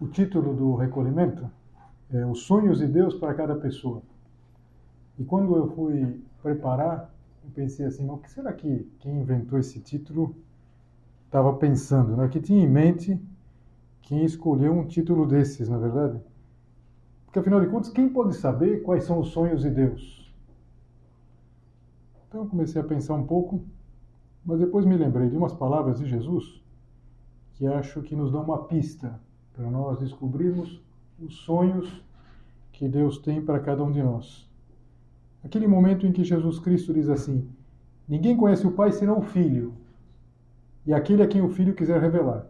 O título do recolhimento é Os Sonhos de Deus para Cada Pessoa. E quando eu fui preparar, eu pensei assim, o que será que quem inventou esse título estava pensando? Né? Que tinha em mente quem escolheu um título desses, na é verdade? Porque afinal de contas, quem pode saber quais são os sonhos de Deus? Então eu comecei a pensar um pouco, mas depois me lembrei de umas palavras de Jesus que acho que nos dão uma pista para nós descobrirmos os sonhos que Deus tem para cada um de nós. Aquele momento em que Jesus Cristo diz assim: Ninguém conhece o Pai senão o Filho, e aquele a quem o Filho quiser revelar.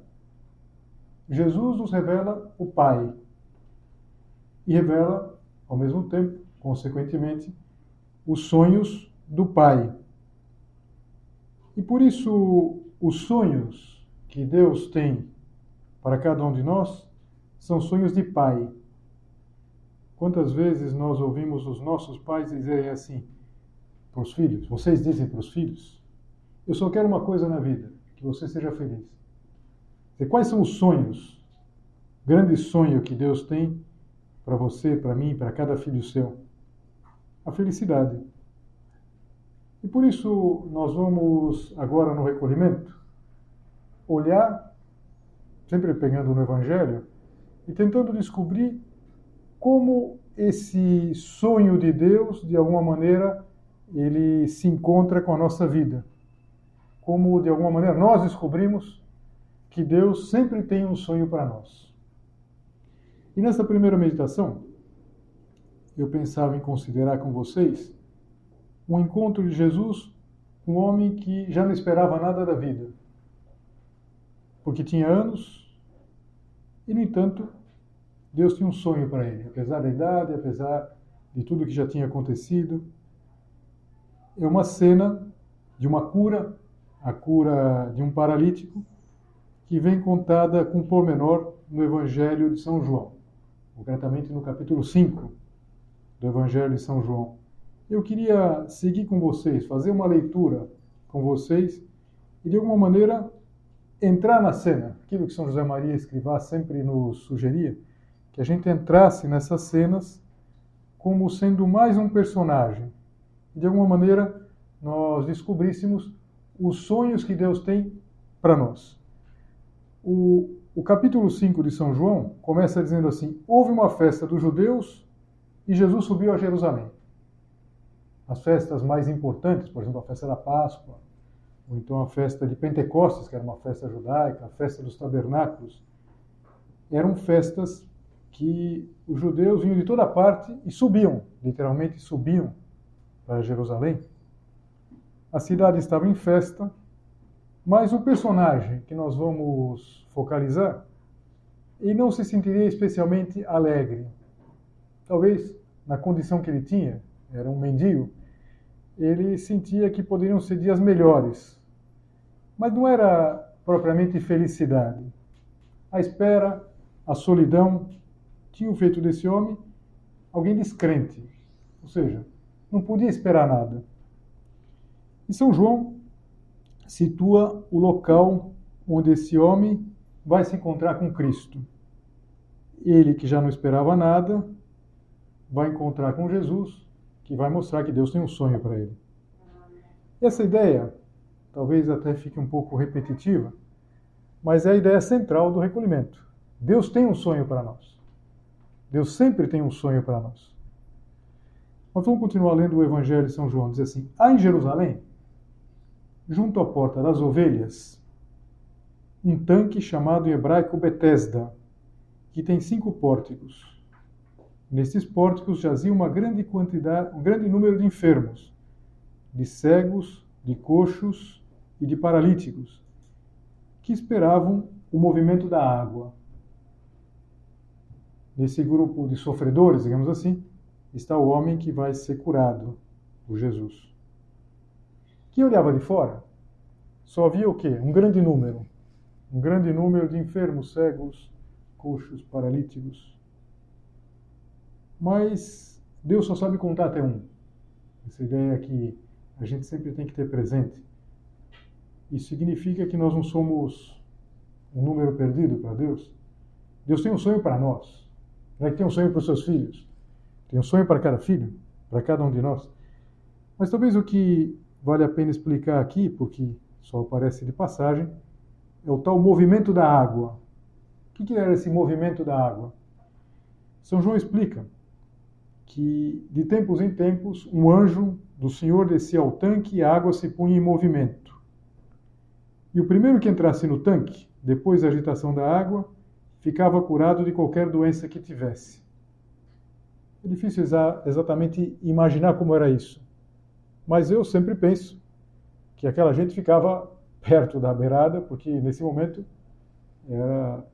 Jesus nos revela o Pai e revela, ao mesmo tempo, consequentemente, os sonhos do Pai. E por isso, os sonhos que Deus tem para cada um de nós são sonhos de pai. Quantas vezes nós ouvimos os nossos pais dizerem assim para os filhos? Vocês dizem para os filhos: Eu só quero uma coisa na vida, que você seja feliz. E quais são os sonhos, grande sonho que Deus tem para você, para mim, para cada filho seu? A felicidade. E por isso nós vamos agora no recolhimento olhar sempre pegando no Evangelho, e tentando descobrir como esse sonho de Deus, de alguma maneira, ele se encontra com a nossa vida. Como, de alguma maneira, nós descobrimos que Deus sempre tem um sonho para nós. E nessa primeira meditação, eu pensava em considerar com vocês um encontro de Jesus com um homem que já não esperava nada da vida porque tinha anos e, no entanto, Deus tinha um sonho para ele, apesar da idade, apesar de tudo que já tinha acontecido. É uma cena de uma cura, a cura de um paralítico, que vem contada com pormenor no Evangelho de São João, concretamente no capítulo 5 do Evangelho de São João. Eu queria seguir com vocês, fazer uma leitura com vocês e, de alguma maneira, entrar na cena, aquilo que São José Maria Escrivá sempre nos sugeria, que a gente entrasse nessas cenas como sendo mais um personagem. De alguma maneira, nós descobríssemos os sonhos que Deus tem para nós. O, o capítulo 5 de São João começa dizendo assim: Houve uma festa dos judeus e Jesus subiu a Jerusalém. As festas mais importantes, por exemplo, a festa da Páscoa, ou então a festa de Pentecostes, que era uma festa judaica, a festa dos tabernáculos, eram festas que os judeus vinham de toda parte e subiam, literalmente subiam para Jerusalém. A cidade estava em festa, mas o personagem que nós vamos focalizar, ele não se sentiria especialmente alegre. Talvez na condição que ele tinha, era um mendigo, ele sentia que poderiam ser dias melhores, mas não era propriamente felicidade. A espera, a solidão, tinham feito desse homem alguém descrente. Ou seja, não podia esperar nada. E São João situa o local onde esse homem vai se encontrar com Cristo. Ele, que já não esperava nada, vai encontrar com Jesus, que vai mostrar que Deus tem um sonho para ele. Essa ideia talvez até fique um pouco repetitiva, mas é a ideia central do recolhimento. Deus tem um sonho para nós. Deus sempre tem um sonho para nós. Mas vamos continuar lendo o Evangelho de São João. Diz assim: Há em Jerusalém, junto à porta das ovelhas, um tanque chamado em hebraico Betesda, que tem cinco pórticos. Nesses pórticos jazia uma grande quantidade, um grande número de enfermos, de cegos, de coxos e de paralíticos, que esperavam o movimento da água. Nesse grupo de sofredores, digamos assim, está o homem que vai ser curado por Jesus. Quem olhava de fora só via o quê? Um grande número. Um grande número de enfermos, cegos, coxos, paralíticos. Mas Deus só sabe contar até um. Essa ideia que a gente sempre tem que ter presente. Isso significa que nós não somos um número perdido para Deus. Deus tem um sonho para nós. É que tem um sonho para os seus filhos. Tem um sonho para cada filho, para cada um de nós. Mas talvez o que vale a pena explicar aqui, porque só aparece de passagem, é o tal movimento da água. O que era esse movimento da água? São João explica que de tempos em tempos um anjo do Senhor descia ao tanque e a água se punha em movimento. E o primeiro que entrasse no tanque, depois da agitação da água, ficava curado de qualquer doença que tivesse. É difícil exa exatamente imaginar como era isso. Mas eu sempre penso que aquela gente ficava perto da beirada, porque nesse momento era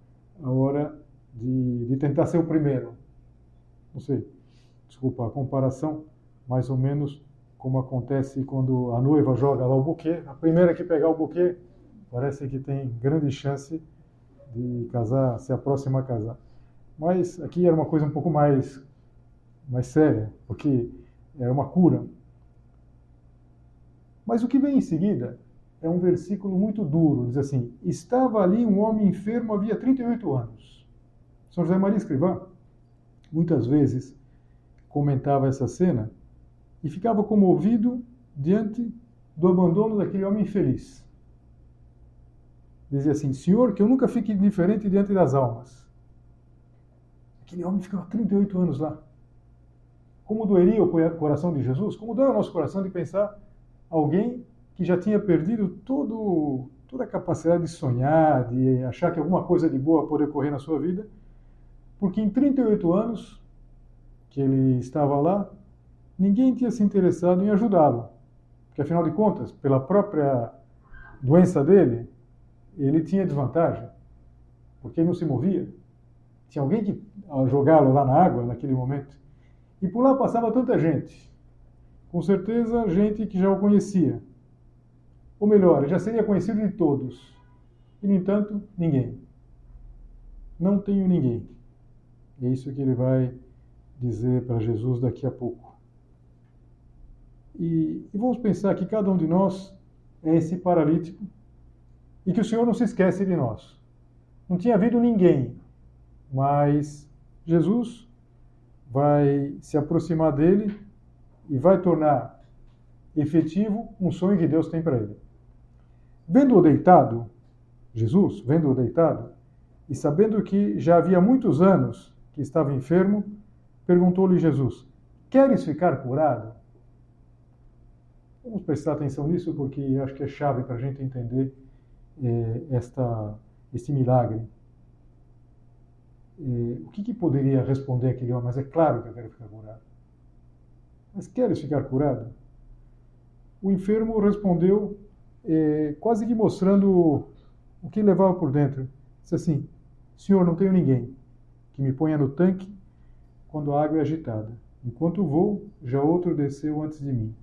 a hora de, de tentar ser o primeiro. Não sei, desculpa a comparação, mais ou menos como acontece quando a noiva joga lá o buquê. A primeira que pegar o buquê parece que tem grande chance de casar, se aproximar a casar. Mas aqui era uma coisa um pouco mais, mais séria, porque era uma cura. Mas o que vem em seguida é um versículo muito duro. Diz assim: Estava ali um homem enfermo havia 38 anos. São José Maria Escrivá, muitas vezes, comentava essa cena e ficava comovido diante do abandono daquele homem infeliz. Dizia assim: Senhor, que eu nunca fique indiferente diante das almas. Aquele homem ficava 38 anos lá. Como doeria o coração de Jesus? Como dói o nosso coração de pensar alguém que já tinha perdido todo, toda a capacidade de sonhar, de achar que alguma coisa de boa pode ocorrer na sua vida, porque em 38 anos que ele estava lá, ninguém tinha se interessado em ajudá-lo. Porque, afinal de contas, pela própria doença dele, ele tinha desvantagem, porque não se movia. Tinha alguém que jogá-lo lá na água naquele momento. E por lá passava tanta gente. Com certeza, gente que já o conhecia. Ou melhor, ele já seria conhecido de todos. E, no entanto, ninguém. Não tenho ninguém. É isso que ele vai dizer para Jesus daqui a pouco. E, e, vamos pensar que cada um de nós é esse paralítico e que o Senhor não se esquece de nós. Não tinha havido ninguém, mas Jesus vai se aproximar dele e vai tornar efetivo um sonho que Deus tem para ele. Vendo-o deitado, Jesus, vendo-o deitado, e sabendo que já havia muitos anos que estava enfermo, perguntou-lhe Jesus: Queres ficar curado? Vamos prestar atenção nisso porque acho que é chave para a gente entender eh, esta, este milagre. Eh, o que, que, poderia responder aquele homem? Mas é claro que eu quero ficar curado. Mas queres ficar curado? O enfermo respondeu, eh, quase que mostrando o que levava por dentro. Disse assim: Senhor, não tenho ninguém que me ponha no tanque quando a água é agitada. Enquanto vou, já outro desceu antes de mim.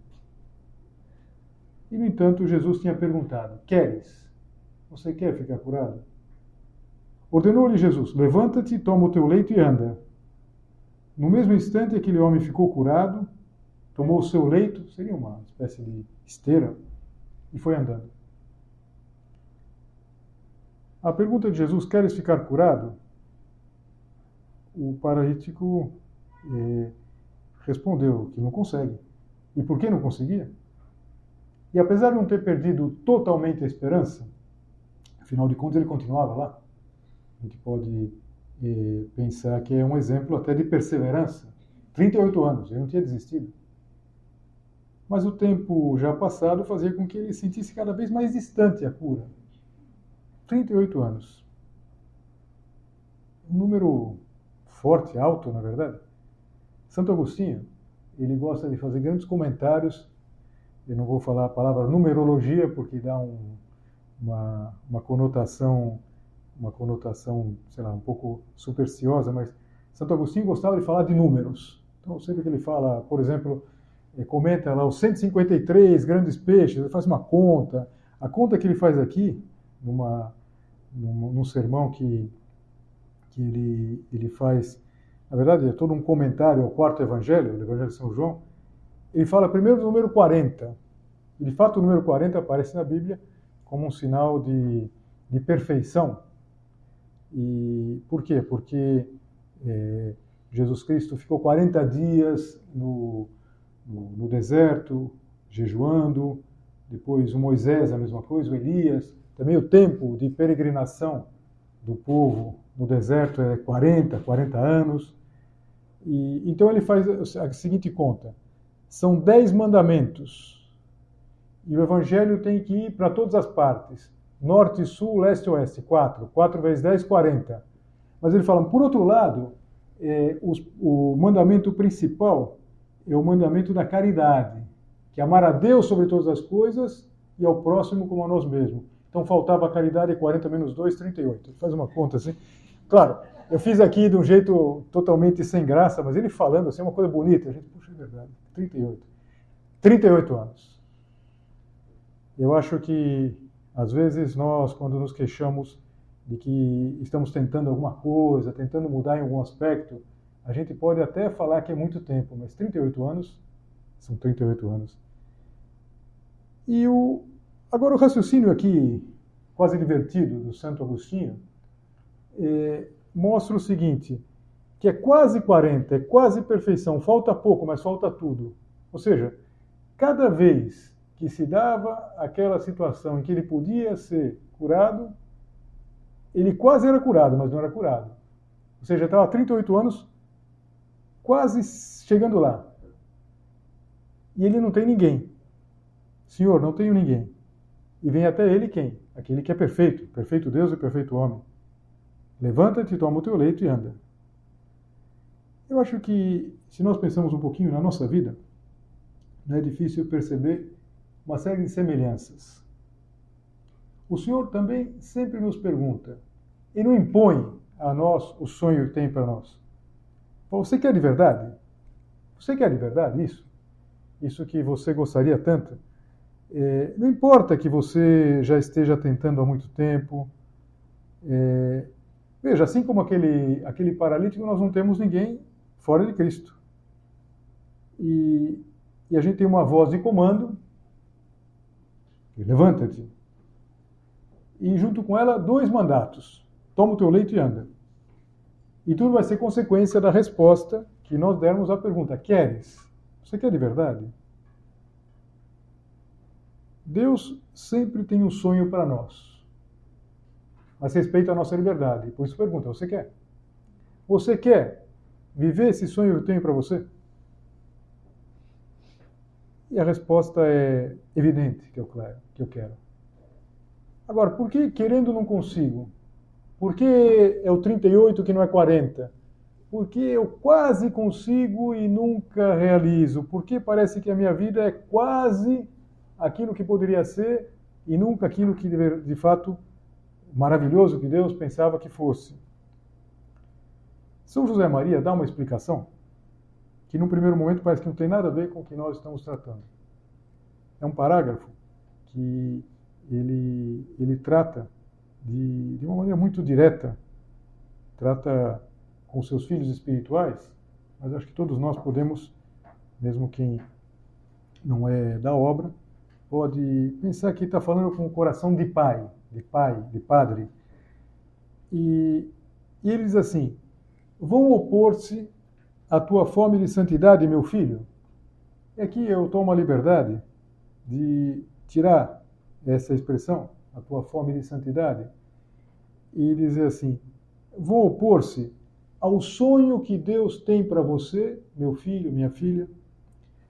E, no entanto, Jesus tinha perguntado: Queres? Você quer ficar curado? Ordenou-lhe Jesus: Levanta-te, toma o teu leito e anda. No mesmo instante, aquele homem ficou curado, tomou o seu leito, seria uma espécie de esteira, e foi andando. A pergunta de Jesus: Queres ficar curado? O paralítico eh, respondeu que não consegue. E por que não conseguia? E apesar de não ter perdido totalmente a esperança, Afinal de contas, ele continuava lá. A gente pode e pensar que é um exemplo até de perseverança. 38 anos, ele não tinha desistido. Mas o tempo já passado fazia com que ele sentisse cada vez mais distante a cura. 38 anos. Um número forte, alto, na verdade. Santo Agostinho, ele gosta de fazer grandes comentários. Eu não vou falar a palavra numerologia porque dá um, uma, uma conotação uma conotação, sei lá, um pouco supersticiosa, mas Santo Agostinho gostava de falar de números. Então, sempre que ele fala, por exemplo, eh, comenta lá os 153 grandes peixes, ele faz uma conta. A conta que ele faz aqui, numa, num, num sermão que, que ele, ele faz, na verdade é todo um comentário ao quarto evangelho, o evangelho de São João, ele fala primeiro do número 40. E de fato o número 40 aparece na Bíblia como um sinal de, de perfeição, e por quê? Porque é, Jesus Cristo ficou 40 dias no, no, no, deserto, jejuando, depois o Moisés, a mesma coisa, o Elias, também o tempo de peregrinação do povo no deserto é 40, 40 anos. E, então ele faz a seguinte conta: são 10 mandamentos. E o evangelho tem que ir para todas as partes norte, sul, leste, oeste, 4. 4 vezes 10, 40. Mas ele fala, por outro lado, é, o mandamento principal é o mandamento da caridade, que é amar a Deus sobre todas as coisas e ao próximo como a nós mesmos. Então faltava a caridade, 40 menos 2, 38. Ele faz uma conta assim. Claro, eu fiz aqui de um jeito totalmente sem graça, mas ele falando assim, é uma coisa bonita. A gente, puxa, é verdade, 38. 38 anos. Eu acho que às vezes nós, quando nos queixamos de que estamos tentando alguma coisa, tentando mudar em algum aspecto, a gente pode até falar que é muito tempo, mas 38 anos são 38 anos. E o agora o raciocínio aqui quase divertido do Santo Agostinho é, mostra o seguinte, que é quase 40, é quase perfeição, falta pouco, mas falta tudo. Ou seja, cada vez que se dava aquela situação em que ele podia ser curado, ele quase era curado, mas não era curado. Ou seja, estava há 38 anos quase chegando lá. E ele não tem ninguém. Senhor, não tenho ninguém. E vem até ele quem? Aquele que é perfeito, perfeito Deus e perfeito homem. Levanta-te, toma o teu leito e anda. Eu acho que, se nós pensamos um pouquinho na nossa vida, não é difícil perceber uma série de semelhanças. O Senhor também sempre nos pergunta e não impõe a nós o sonho que tem para nós. Você quer de verdade? Você quer de verdade isso? Isso que você gostaria tanto? É, não importa que você já esteja tentando há muito tempo. É, veja, assim como aquele, aquele paralítico, nós não temos ninguém fora de Cristo. E, e a gente tem uma voz de comando levanta-te. E junto com ela, dois mandatos: toma o teu leito e anda. E tudo vai ser consequência da resposta que nós dermos à pergunta: queres? Você quer de verdade? Deus sempre tem um sonho para nós, mas respeita a nossa liberdade. Por isso pergunta: você quer? Você quer viver esse sonho que eu tenho para você? E a resposta é evidente que eu, que eu quero. Agora, por que querendo não consigo? Por que é o 38 que não é 40? Por que eu quase consigo e nunca realizo? Por que parece que a minha vida é quase aquilo que poderia ser e nunca aquilo que de fato maravilhoso que Deus pensava que fosse? São José Maria dá uma explicação que num primeiro momento parece que não tem nada a ver com o que nós estamos tratando. É um parágrafo que ele, ele trata de, de uma maneira muito direta, trata com seus filhos espirituais, mas acho que todos nós podemos, mesmo quem não é da obra, pode pensar que está falando com o coração de pai, de pai, de padre. E, e ele diz assim: vão opor-se a tua fome de santidade, meu filho. E aqui eu tomo a liberdade de tirar essa expressão, a tua fome de santidade, e dizer assim: vão opor-se ao sonho que Deus tem para você, meu filho, minha filha.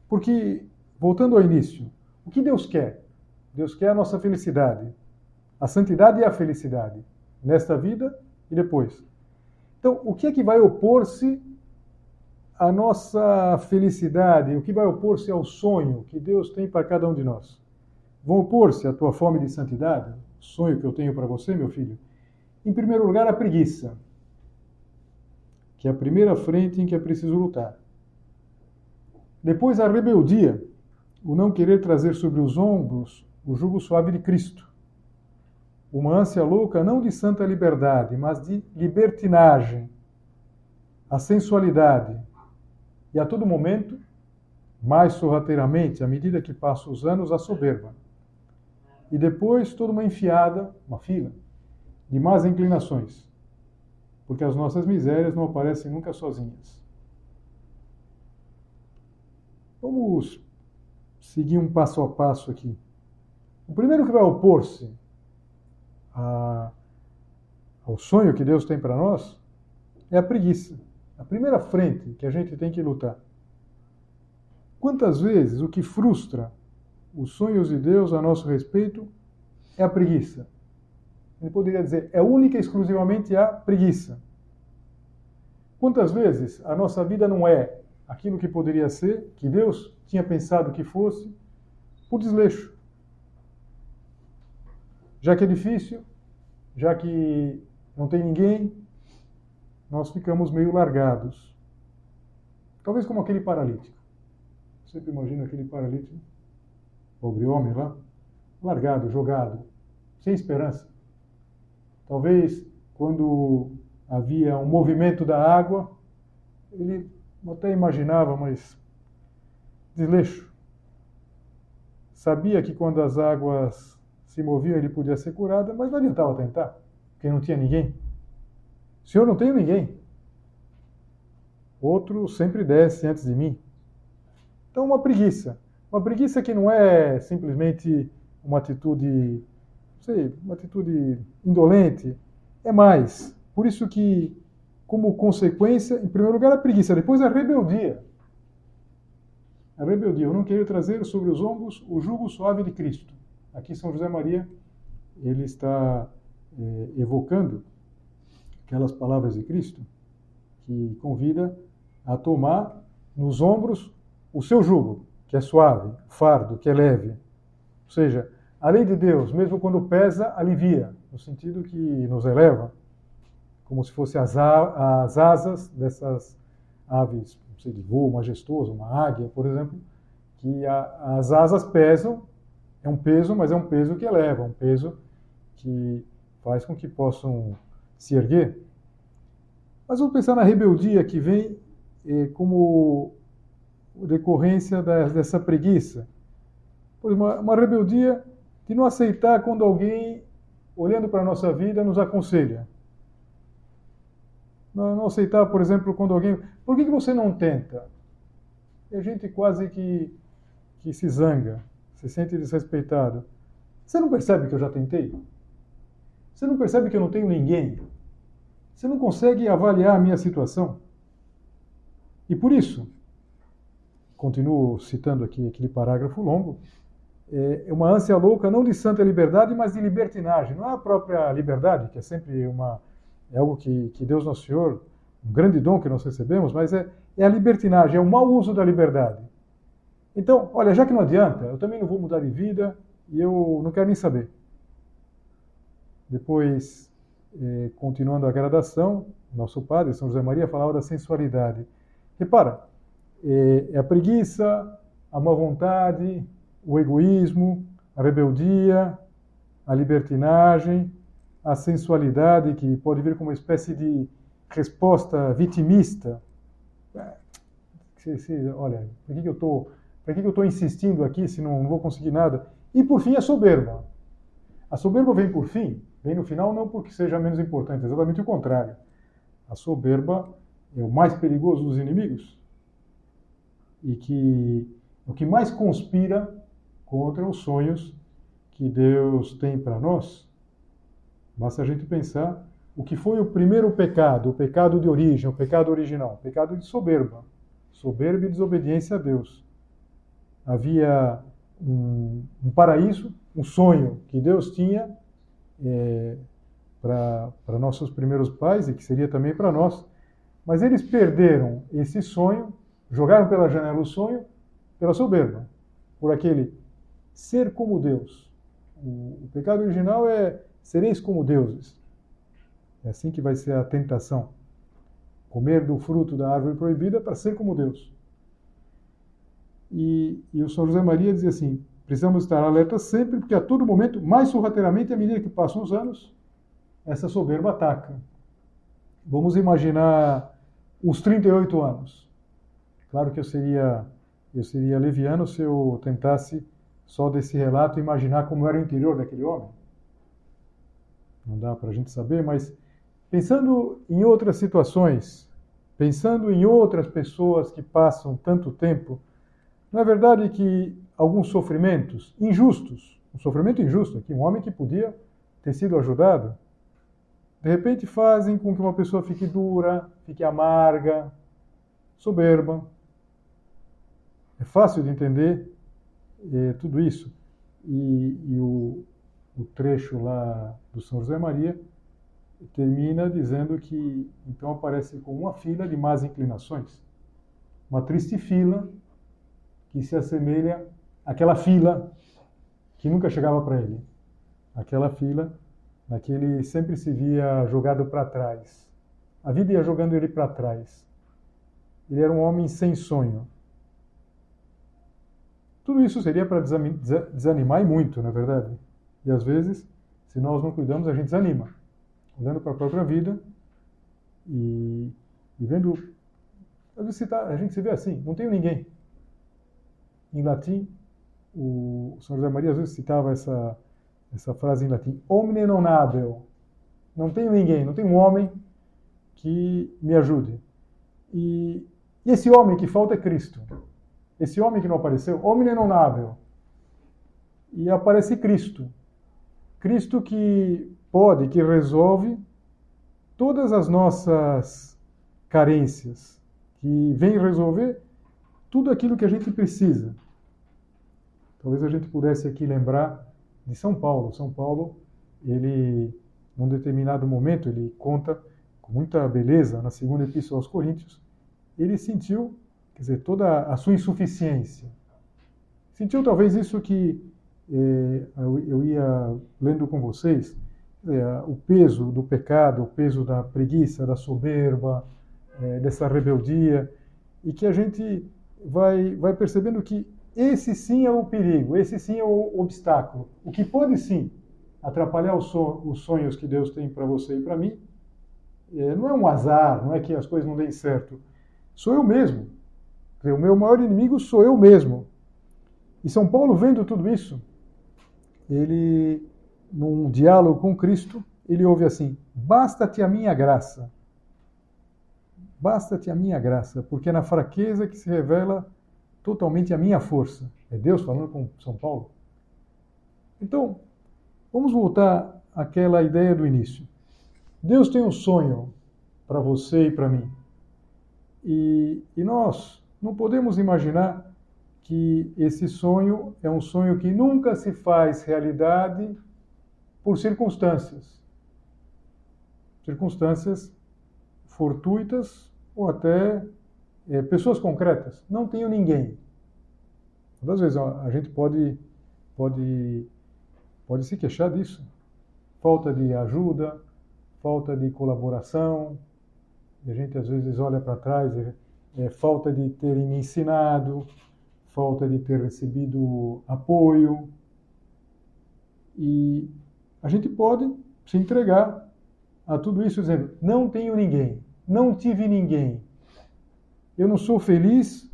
Porque, voltando ao início, o que Deus quer? Deus quer a nossa felicidade, a santidade e a felicidade, nesta vida e depois. Então, o que é que vai opor-se à nossa felicidade? O que vai opor-se ao sonho que Deus tem para cada um de nós? Vão opor-se à tua fome de santidade, sonho que eu tenho para você, meu filho? Em primeiro lugar, a preguiça que é a primeira frente em que é preciso lutar. Depois, a rebeldia, o não querer trazer sobre os ombros o jugo suave de Cristo. Uma ânsia louca não de santa liberdade, mas de libertinagem, a sensualidade e a todo momento, mais sorrateiramente, à medida que passam os anos, a soberba. E depois toda uma enfiada, uma fila, de más inclinações porque as nossas misérias não aparecem nunca sozinhas. Vamos seguir um passo a passo aqui. O primeiro que vai opor-se ao sonho que Deus tem para nós é a preguiça. A primeira frente que a gente tem que lutar. Quantas vezes o que frustra os sonhos de Deus a nosso respeito é a preguiça? Ele poderia dizer, é única e exclusivamente a preguiça. Quantas vezes a nossa vida não é aquilo que poderia ser, que Deus tinha pensado que fosse, por desleixo? Já que é difícil, já que não tem ninguém, nós ficamos meio largados. Talvez como aquele paralítico. Sempre imagino aquele paralítico, pobre homem lá, largado, jogado, sem esperança. Talvez quando havia um movimento da água, ele até imaginava, mas desleixo. Sabia que quando as águas se moviam ele podia ser curado, mas não adiantava tentar, porque não tinha ninguém. Senhor, não tenho ninguém. Outro sempre desce antes de mim. Então, uma preguiça. Uma preguiça que não é simplesmente uma atitude, não sei, uma atitude indolente, é mais. Por isso que, como consequência, em primeiro lugar a preguiça, depois a rebeldia. A rebeldia, eu não queria trazer sobre os ombros o jugo suave de Cristo. Aqui São José Maria, ele está é, evocando aquelas palavras de Cristo que convida a tomar nos ombros o seu jugo, que é suave, fardo, que é leve. Ou seja, a lei de Deus, mesmo quando pesa, alivia, no sentido que nos eleva como se fossem as, as asas dessas aves, não sei, de voo majestoso, uma águia, por exemplo, que a, as asas pesam, é um peso, mas é um peso que eleva, um peso que faz com que possam se erguer. Mas vamos pensar na rebeldia que vem eh, como decorrência da, dessa preguiça. Uma, uma rebeldia de não aceitar quando alguém, olhando para a nossa vida, nos aconselha. Não, não aceitar, por exemplo, quando alguém. Por que, que você não tenta? E a gente quase que, que se zanga, se sente desrespeitado. Você não percebe que eu já tentei? Você não percebe que eu não tenho ninguém? Você não consegue avaliar a minha situação? E por isso, continuo citando aqui aquele parágrafo longo, é uma ânsia louca não de santa liberdade, mas de libertinagem. Não é a própria liberdade, que é sempre uma é algo que, que Deus Nosso Senhor, um grande dom que nós recebemos, mas é, é a libertinagem, é o mau uso da liberdade. Então, olha, já que não adianta, eu também não vou mudar de vida e eu não quero nem saber. Depois, eh, continuando a gradação, nosso padre, São José Maria, falava da sensualidade. Repara, é, a preguiça, a má vontade, o egoísmo, a rebeldia, a libertinagem, a sensualidade, que pode vir como uma espécie de resposta vitimista. Olha, por que, eu estou por que, eu estou insistindo aqui se não vou conseguir nada? E por fim, a soberba. A soberba vem por fim, vem no final não porque seja menos importante, exatamente o contrário. A soberba é o mais perigoso dos inimigos e que o que mais conspira contra os sonhos que Deus tem para nós Basta a gente pensar o que foi o primeiro pecado, o pecado de origem, o pecado original, o pecado de soberba, soberba e desobediência a Deus. Havia um, um paraíso, um sonho que Deus tinha é, para nossos primeiros pais e que seria também para nós, mas eles perderam esse sonho, jogaram pela janela o sonho pela soberba, por aquele ser como Deus. O, o pecado original é sereis como deuses. É assim que vai ser a tentação. Comer do fruto da árvore proibida para ser como Deus. E, e o São José Maria dizia assim: precisamos estar alertas sempre, porque a todo momento, mais sorrateiramente, à medida que passam os anos, essa soberba ataca. Vamos imaginar os 38 anos. Claro que eu seria, eu seria leviano se eu tentasse, só desse relato, imaginar como era o interior daquele homem. Não dá para a gente saber, mas pensando em outras situações, pensando em outras pessoas que passam tanto tempo, não é verdade que alguns sofrimentos injustos, um sofrimento injusto aqui, um homem que podia ter sido ajudado, de repente fazem com que uma pessoa fique dura, fique amarga, soberba. É fácil de entender é, tudo isso. E, e o, o trecho lá do São José Maria termina dizendo que então aparece com uma fila de más inclinações, uma triste fila que se assemelha àquela fila que nunca chegava para ele, aquela fila naquele sempre se via jogado para trás. A vida ia jogando ele para trás. Ele era um homem sem sonho. Tudo isso seria para desanimar e muito, na é verdade. E às vezes, se nós não cuidamos, a gente desanima. Olhando para a própria vida e, e vendo. Às vezes tá, a gente se vê assim, não tenho ninguém. Em latim, o São José Maria vezes citava essa essa frase em latim, omne non habeo. Não tenho ninguém, não tenho um homem que me ajude. E, e esse homem que falta é Cristo. Esse homem que não apareceu, omne non habeo. E aparece Cristo. Cristo que pode, que resolve todas as nossas carências, que vem resolver tudo aquilo que a gente precisa. Talvez a gente pudesse aqui lembrar de São Paulo. São Paulo, ele, num determinado momento, ele conta com muita beleza na segunda epístola aos Coríntios, ele sentiu, quer dizer, toda a sua insuficiência. Sentiu talvez isso que eh, eu, ia lendo com vocês, o peso do pecado, o peso da preguiça, da soberba, eh, dessa rebeldia, e que a gente vai, vai percebendo que esse sim é o perigo, esse sim é o obstáculo. O que pode sim atrapalhar os sonhos que Deus tem para você e para mim, é, não é um azar, não é que as coisas não deem certo. Sou eu mesmo. O meu maior inimigo sou eu mesmo. E São Paulo, vendo tudo isso, ele, num diálogo com Cristo, ele ouve assim: Basta-te a minha graça. Basta-te a minha graça, porque é na fraqueza que se revela totalmente a minha força. É Deus falando com São Paulo. Então, vamos voltar àquela ideia do início. Deus tem um sonho para você e para mim. E, e nós não podemos imaginar que esse sonho é um sonho que nunca se faz realidade por circunstâncias. Circunstâncias fortuitas ou até é, pessoas concretas. Não tenho ninguém. Muitas vezes a gente pode, pode, pode se queixar disso. Falta de ajuda, falta de colaboração. A gente às vezes olha para trás, é, é, falta de terem me ensinado, falta de ter recebido apoio. E a gente pode se entregar a tudo isso dizendo: não tenho ninguém, não tive ninguém, eu não sou feliz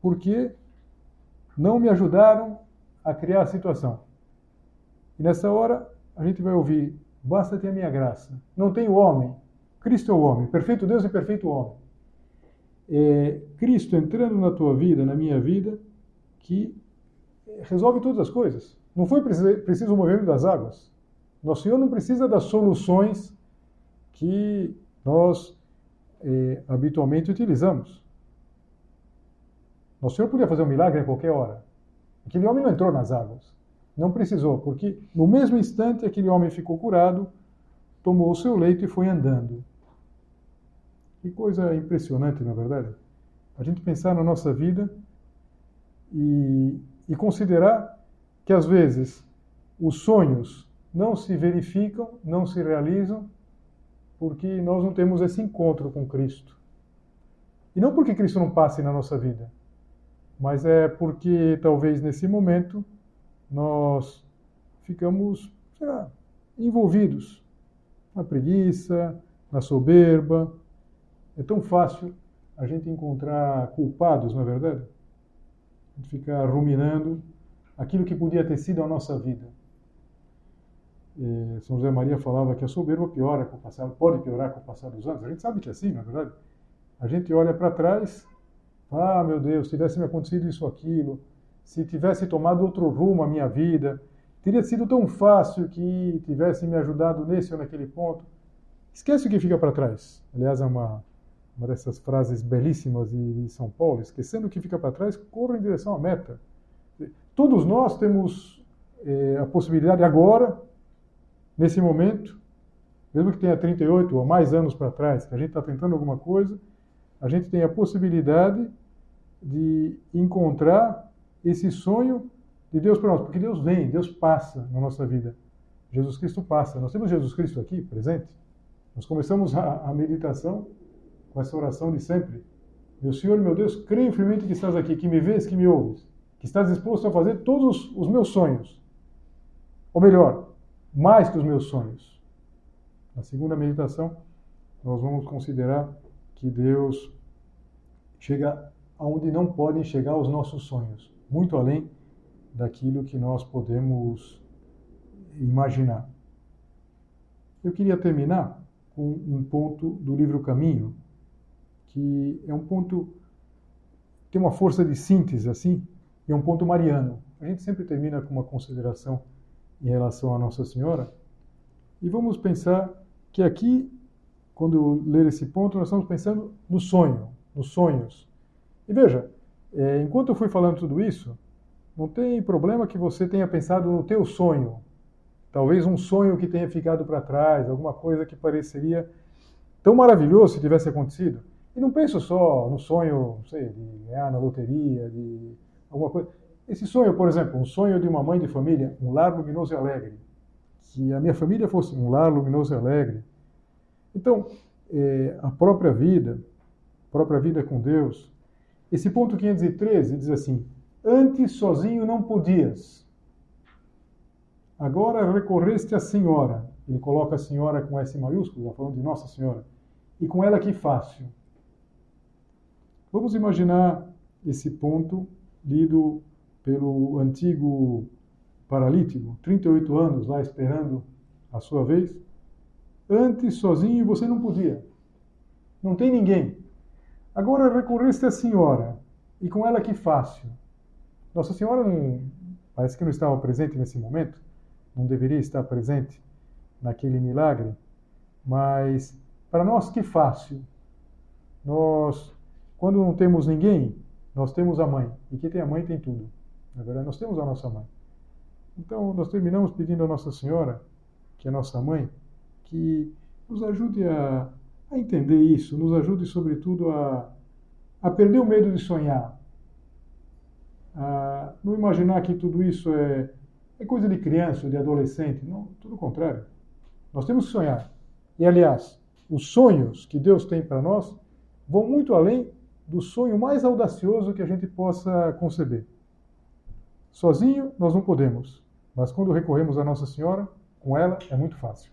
porque não me ajudaram a criar a situação. E nessa hora a gente vai ouvir: basta ter a minha graça. Não tem o homem. Cristo é o homem, perfeito Deus e perfeito homem. É Cristo entrando na tua vida, na minha vida, que resolve todas as coisas. Não foi preciso o movimento das águas. Nosso Senhor não precisa das soluções que nós eh, habitualmente utilizamos. Nosso Senhor podia fazer um milagre a qualquer hora. Aquele homem não entrou nas águas. Não precisou, porque no mesmo instante aquele homem ficou curado, tomou o seu leito e foi andando. Que coisa impressionante, na é verdade. A gente pensar na nossa vida e, e considerar que às vezes os sonhos não se verificam, não se realizam, porque nós não temos esse encontro com Cristo. E não porque Cristo não passe na nossa vida, mas é porque talvez nesse momento nós ficamos lá, envolvidos na preguiça, na soberba. É tão fácil a gente encontrar culpados, não é verdade? A gente fica ruminando aquilo que podia ter sido a nossa vida. São José Maria falava que a soberba piora com o passar, pode piorar com o passar dos anos. A gente sabe que é assim, não é verdade? A gente olha para trás, ah, meu Deus, se tivesse me acontecido isso aquilo, se tivesse tomado outro rumo a minha vida, teria sido tão fácil que tivesse me ajudado nesse ou naquele ponto. Esquece o que fica para trás. Aliás, é uma, uma dessas frases belíssimas de, de São Paulo: esquecendo o que fica para trás, corra em direção à meta. Todos nós temos é, a possibilidade agora, nesse momento, mesmo que tenha 38 ou mais anos para trás, que a gente está tentando alguma coisa, a gente tem a possibilidade de encontrar esse sonho de Deus para nós, porque Deus vem, Deus passa na nossa vida. Jesus Cristo passa. Nós temos Jesus Cristo aqui presente. Nós começamos a, a meditação com essa oração de sempre. Meu Senhor, meu Deus, creio firmemente que estás aqui, que me vês, que me ouves, que estás disposto a fazer todos os meus sonhos. Ou melhor, mais que os meus sonhos. Na segunda meditação, nós vamos considerar que Deus chega aonde não podem chegar os nossos sonhos, muito além daquilo que nós podemos imaginar. Eu queria terminar com um ponto do livro Caminho, que é um ponto tem uma força de síntese assim, e é um ponto mariano. A gente sempre termina com uma consideração em relação a Nossa Senhora, e vamos pensar que aqui, quando ler esse ponto, nós estamos pensando no sonho, nos sonhos. E veja, é, enquanto eu fui falando tudo isso, não tem problema que você tenha pensado no teu sonho. Talvez um sonho que tenha ficado para trás, alguma coisa que pareceria tão maravilhoso se tivesse acontecido. E não penso só no sonho, não sei, de ganhar na loteria, de alguma coisa. Esse sonho, por exemplo, um sonho de uma mãe de família, um lar luminoso e alegre. Que a minha família fosse um lar luminoso e alegre. Então, é, a própria vida, a própria vida com Deus. Esse ponto 513 diz assim: Antes sozinho não podias. Agora recorreste à Senhora. Ele coloca a Senhora com S maiúsculo, falando de Nossa Senhora. E com ela que fácil. Vamos imaginar esse ponto lido pelo antigo paralítico, 38 anos lá esperando a sua vez. Antes sozinho você não podia. Não tem ninguém. Agora recorreste à Senhora. E com ela que fácil. Nossa Senhora não, parece que não estava presente nesse momento, não deveria estar presente naquele milagre, mas para nós que fácil. Nós, quando não temos ninguém, nós temos a mãe. E quem tem a mãe tem tudo. Na verdade, nós temos a nossa mãe. Então, nós terminamos pedindo a Nossa Senhora, que é nossa mãe, que nos ajude a, a entender isso, nos ajude, sobretudo, a, a perder o medo de sonhar, ah, não imaginar que tudo isso é, é coisa de criança, de adolescente. Não, tudo o contrário. Nós temos que sonhar. E, aliás, os sonhos que Deus tem para nós vão muito além do sonho mais audacioso que a gente possa conceber. Sozinho nós não podemos, mas quando recorremos a Nossa Senhora, com ela é muito fácil.